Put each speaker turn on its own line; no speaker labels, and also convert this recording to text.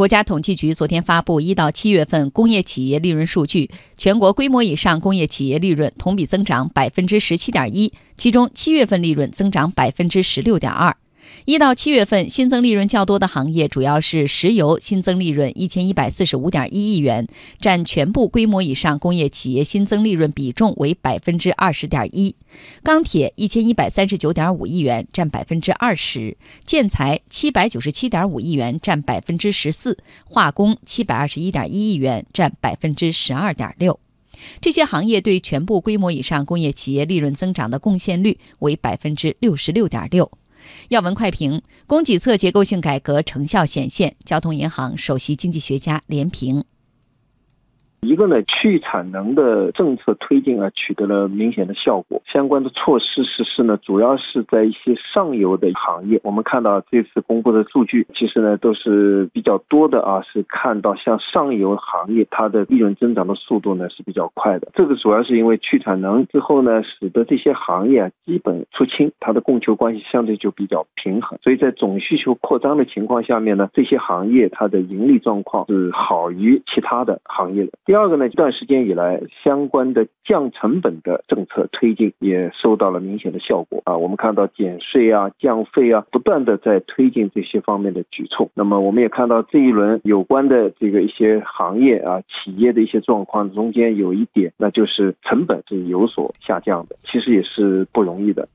国家统计局昨天发布一到七月份工业企业利润数据，全国规模以上工业企业利润同比增长百分之十七点一，其中七月份利润增长百分之十六点二。一到七月份新增利润较多的行业主要是石油，新增利润一千一百四十五点一亿元，占全部规模以上工业企业新增利润比重为百分之二十点一；钢铁一千一百三十九点五亿元，占百分之二十；建材七百九十七点五亿元，占百分之十四；化工七百二十一点一亿元，占百分之十二点六。这些行业对全部规模以上工业企业利润增长的贡献率为百分之六十六点六。要闻快评：供给侧结构性改革成效显现。交通银行首席经济学家连平。
一个呢，去产能的政策推进啊，取得了明显的效果。相关的措施实施呢，主要是在一些上游的行业。我们看到这次公布的数据，其实呢都是比较多的啊，是看到像上游行业它的利润增长的速度呢是比较快的。这个主要是因为去产能之后呢，使得这些行业啊基本出清，它的供求关系相对就比较平衡。所以在总需求扩张的情况下面呢，这些行业它的盈利状况是好于其他的行业的。第二个呢，这段时间以来，相关的降成本的政策推进也收到了明显的效果啊。我们看到减税啊、降费啊，不断的在推进这些方面的举措。那么，我们也看到这一轮有关的这个一些行业啊、企业的一些状况中间有一点，那就是成本是有所下降的，其实也是不容易的。